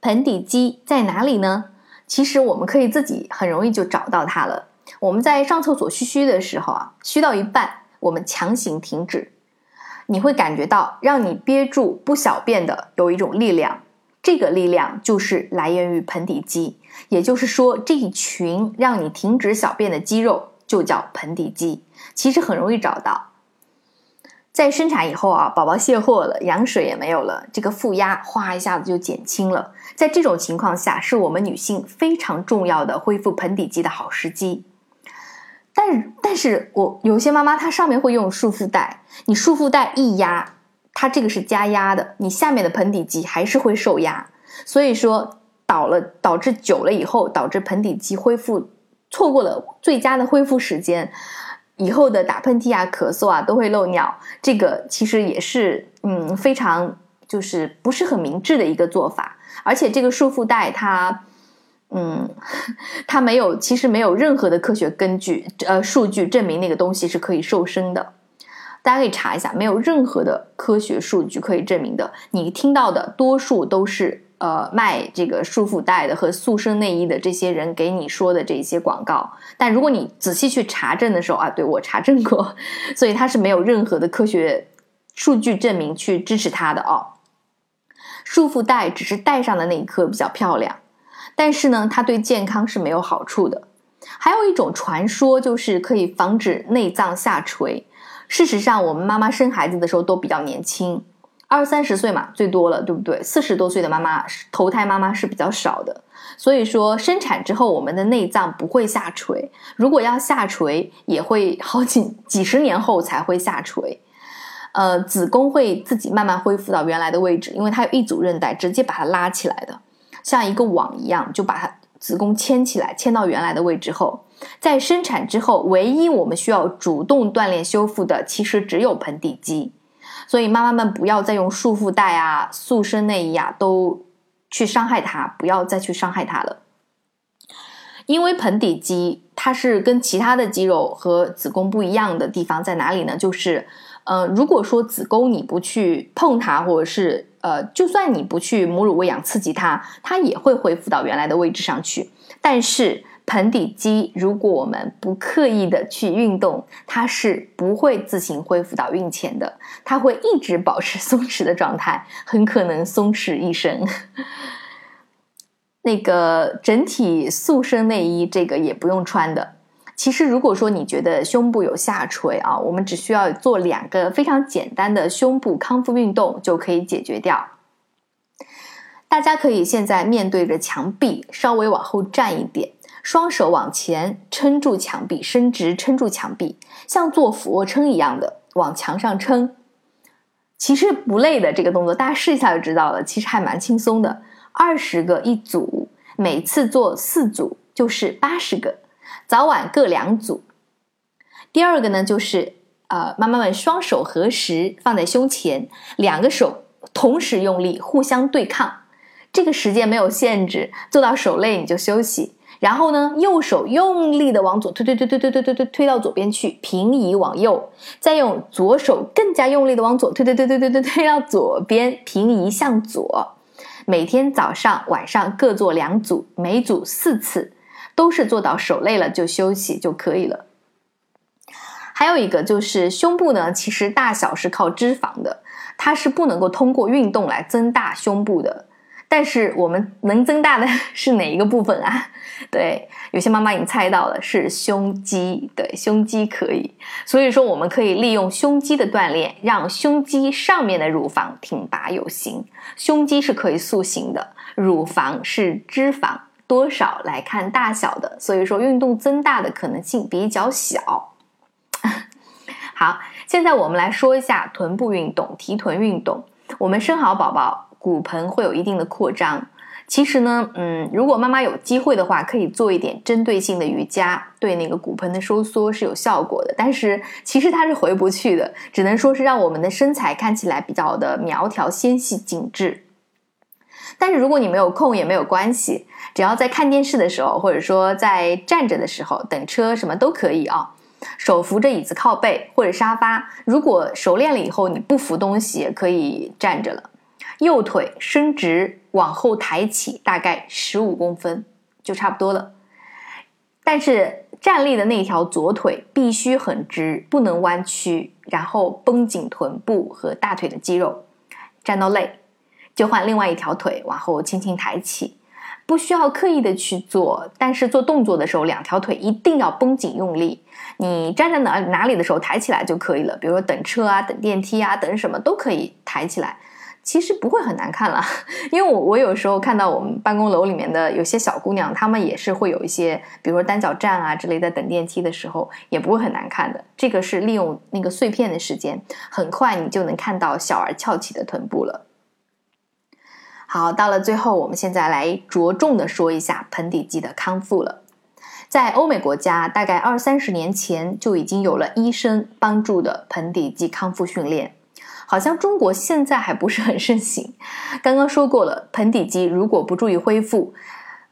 盆底肌在哪里呢？其实我们可以自己很容易就找到它了。我们在上厕所嘘嘘的时候啊，嘘到一半，我们强行停止，你会感觉到让你憋住不小便的有一种力量，这个力量就是来源于盆底肌。也就是说，这一群让你停止小便的肌肉就叫盆底肌。其实很容易找到。在生产以后啊，宝宝卸货了，羊水也没有了，这个负压哗一下子就减轻了。在这种情况下，是我们女性非常重要的恢复盆底肌的好时机。但但是我有些妈妈她上面会用束缚带，你束缚带一压，它这个是加压的，你下面的盆底肌还是会受压，所以说导了导致久了以后，导致盆底肌恢复错过了最佳的恢复时间。以后的打喷嚏啊、咳嗽啊都会漏尿，这个其实也是嗯非常就是不是很明智的一个做法。而且这个束缚带它，嗯，它没有其实没有任何的科学根据呃数据证明那个东西是可以瘦身的。大家可以查一下，没有任何的科学数据可以证明的。你听到的多数都是。呃，卖这个束缚带的和塑身内衣的这些人给你说的这些广告，但如果你仔细去查证的时候啊，对我查证过，所以它是没有任何的科学数据证明去支持它的哦。束缚带只是戴上的那一刻比较漂亮，但是呢，它对健康是没有好处的。还有一种传说就是可以防止内脏下垂，事实上，我们妈妈生孩子的时候都比较年轻。二三十岁嘛，最多了，对不对？四十多岁的妈妈，头胎妈妈是比较少的，所以说生产之后，我们的内脏不会下垂。如果要下垂，也会好几几十年后才会下垂。呃，子宫会自己慢慢恢复到原来的位置，因为它有一组韧带直接把它拉起来的，像一个网一样，就把它子宫牵起来，牵到原来的位置后，在生产之后，唯一我们需要主动锻炼修复的，其实只有盆底肌。所以妈妈们不要再用束缚带啊、塑身内衣啊，都去伤害它，不要再去伤害它了。因为盆底肌它是跟其他的肌肉和子宫不一样的地方在哪里呢？就是，呃，如果说子宫你不去碰它，或者是呃，就算你不去母乳喂养刺激它，它也会恢复到原来的位置上去。但是盆底肌，如果我们不刻意的去运动，它是不会自行恢复到孕前的，它会一直保持 松弛的状态，很可能松弛一生。那个整体塑身内衣，这个也不用穿的。其实，如果说你觉得胸部有下垂啊，我们只需要做两个非常简单的胸部康复运动就可以解决掉。大家可以现在面对着墙壁，稍微往后站一点。双手往前撑住墙壁，伸直撑住墙壁，像做俯卧撑一样的往墙上撑。其实不累的这个动作，大家试一下就知道了。其实还蛮轻松的，二十个一组，每次做四组就是八十个，早晚各两组。第二个呢，就是呃，妈妈们双手合十放在胸前，两个手同时用力互相对抗，这个时间没有限制，做到手累你就休息。然后呢，右手用力的往左推推推推推推推推推到左边去，平移往右，再用左手更加用力的往左推推推推推推推到左边，平移向左。每天早上晚上各做两组，每组四次，都是做到手累了就休息就可以了。还有一个就是胸部呢，其实大小是靠脂肪的，它是不能够通过运动来增大胸部的。但是我们能增大的 是哪一个部分啊？对，有些妈妈已经猜到了，是胸肌。对，胸肌可以。所以说，我们可以利用胸肌的锻炼，让胸肌上面的乳房挺拔有型。胸肌是可以塑形的，乳房是脂肪多少来看大小的，所以说运动增大的可能性比较小。好，现在我们来说一下臀部运动、提臀运动。我们生好宝宝。骨盆会有一定的扩张，其实呢，嗯，如果妈妈有机会的话，可以做一点针对性的瑜伽，对那个骨盆的收缩是有效果的。但是其实它是回不去的，只能说是让我们的身材看起来比较的苗条、纤细、紧致。但是如果你没有空也没有关系，只要在看电视的时候，或者说在站着的时候等车什么都可以啊，手扶着椅子靠背或者沙发。如果熟练了以后你不扶东西，也可以站着了。右腿伸直往后抬起，大概十五公分就差不多了。但是站立的那条左腿必须很直，不能弯曲，然后绷紧臀部和大腿的肌肉。站到累，就换另外一条腿往后轻轻抬起，不需要刻意的去做，但是做动作的时候，两条腿一定要绷紧用力。你站在哪哪里的时候抬起来就可以了，比如说等车啊、等电梯啊、等什么都可以抬起来。其实不会很难看了，因为我我有时候看到我们办公楼里面的有些小姑娘，她们也是会有一些，比如说单脚站啊之类的，等电梯的时候也不会很难看的。这个是利用那个碎片的时间，很快你就能看到小而翘起的臀部了。好，到了最后，我们现在来着重的说一下盆底肌的康复了。在欧美国家，大概二三十年前就已经有了医生帮助的盆底肌康复训练。好像中国现在还不是很盛行。刚刚说过了，盆底肌如果不注意恢复，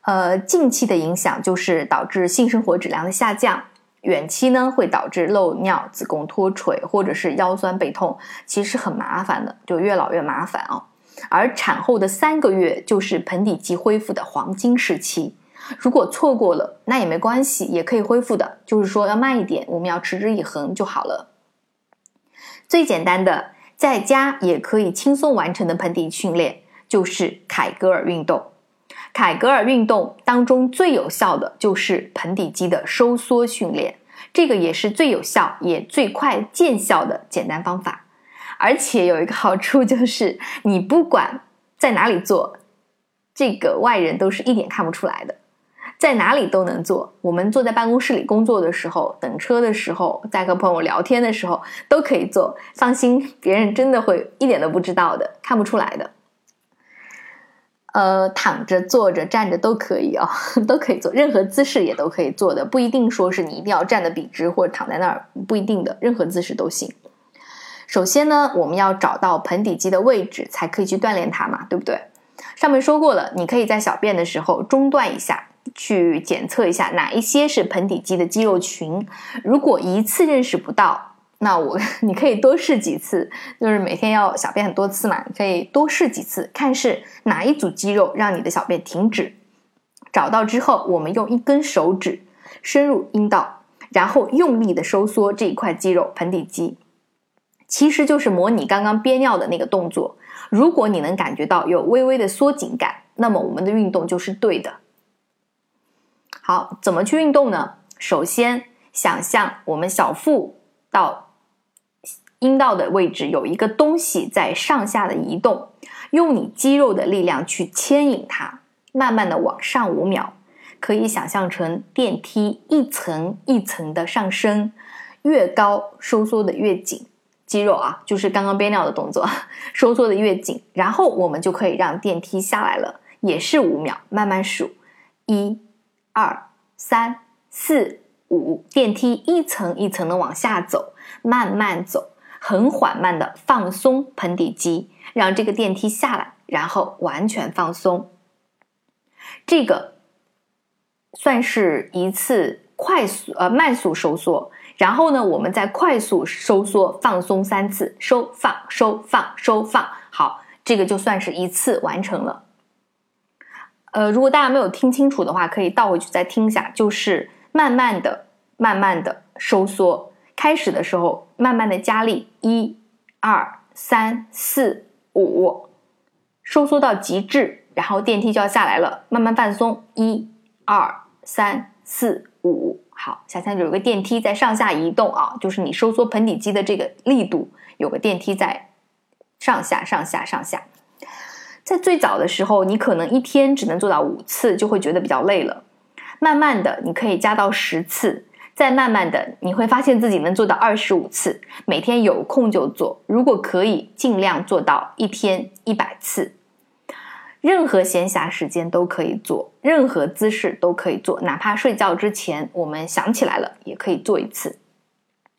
呃，近期的影响就是导致性生活质量的下降，远期呢会导致漏尿、子宫脱垂或者是腰酸背痛，其实很麻烦的，就越老越麻烦啊。而产后的三个月就是盆底肌恢复的黄金时期，如果错过了那也没关系，也可以恢复的，就是说要慢一点，我们要持之以恒就好了。最简单的。在家也可以轻松完成的盆底训练，就是凯格尔运动。凯格尔运动当中最有效的就是盆底肌的收缩训练，这个也是最有效也最快见效的简单方法。而且有一个好处就是，你不管在哪里做，这个外人都是一点看不出来的。在哪里都能做。我们坐在办公室里工作的时候，等车的时候，在和朋友聊天的时候，都可以做。放心，别人真的会一点都不知道的，看不出来的。呃，躺着、坐着、站着都可以啊，都可以做，任何姿势也都可以做的，不一定说是你一定要站得笔直或者躺在那儿，不一定的，任何姿势都行。首先呢，我们要找到盆底肌的位置，才可以去锻炼它嘛，对不对？上面说过了，你可以在小便的时候中断一下。去检测一下哪一些是盆底肌的肌肉群，如果一次认识不到，那我 你可以多试几次，就是每天要小便很多次嘛，你可以多试几次，看是哪一组肌肉让你的小便停止。找到之后，我们用一根手指深入阴道，然后用力的收缩这一块肌肉盆底肌，其实就是模拟刚刚憋尿的那个动作。如果你能感觉到有微微的缩紧感，那么我们的运动就是对的。好，怎么去运动呢？首先，想象我们小腹到阴道的位置有一个东西在上下的移动，用你肌肉的力量去牵引它，慢慢的往上五秒，可以想象成电梯一层一层的上升，越高收缩的越紧，肌肉啊，就是刚刚憋尿的动作，收缩的越紧，然后我们就可以让电梯下来了，也是五秒，慢慢数，一。二三四五，电梯一层一层的往下走，慢慢走，很缓慢的放松盆底肌，让这个电梯下来，然后完全放松。这个算是一次快速呃慢速收缩，然后呢，我们再快速收缩放松三次，收放收放收放，好，这个就算是一次完成了。呃，如果大家没有听清楚的话，可以倒回去再听一下。就是慢慢的、慢慢的收缩，开始的时候慢慢的加力，一、二、三、四、五，收缩到极致，然后电梯就要下来了，慢慢放松，一、二、三、四、五。好，想象有个电梯在上下移动啊，就是你收缩盆底肌的这个力度，有个电梯在上下、上下、上下。在最早的时候，你可能一天只能做到五次，就会觉得比较累了。慢慢的，你可以加到十次，再慢慢的，你会发现自己能做到二十五次。每天有空就做，如果可以，尽量做到一天一百次。任何闲暇时间都可以做，任何姿势都可以做，哪怕睡觉之前我们想起来了，也可以做一次。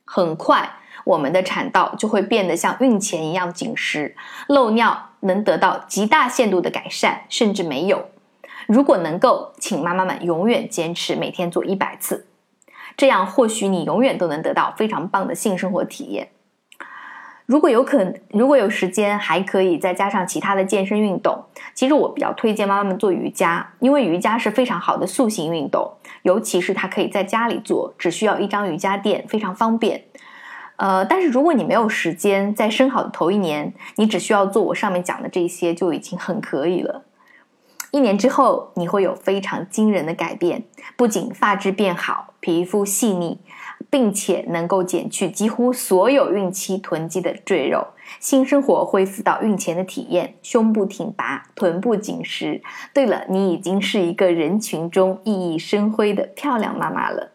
很快。我们的产道就会变得像孕前一样紧实，漏尿能得到极大限度的改善，甚至没有。如果能够，请妈妈们永远坚持每天做一百次，这样或许你永远都能得到非常棒的性生活体验。如果有可，如果有时间，还可以再加上其他的健身运动。其实我比较推荐妈妈们做瑜伽，因为瑜伽是非常好的塑形运动，尤其是它可以在家里做，只需要一张瑜伽垫，非常方便。呃，但是如果你没有时间，在生好的头一年，你只需要做我上面讲的这些就已经很可以了。一年之后，你会有非常惊人的改变，不仅发质变好，皮肤细腻。并且能够减去几乎所有孕期囤积的赘肉，新生活恢复到孕前的体验，胸部挺拔，臀部紧实。对了，你已经是一个人群中熠熠生辉的漂亮妈妈了。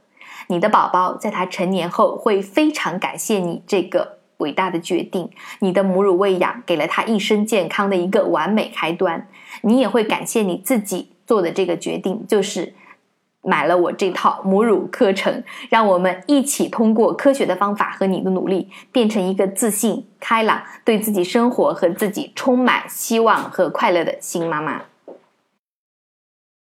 你的宝宝在他成年后会非常感谢你这个伟大的决定。你的母乳喂养给了他一生健康的一个完美开端。你也会感谢你自己做的这个决定，就是。买了我这套母乳课程，让我们一起通过科学的方法和你的努力，变成一个自信、开朗、对自己生活和自己充满希望和快乐的新妈妈。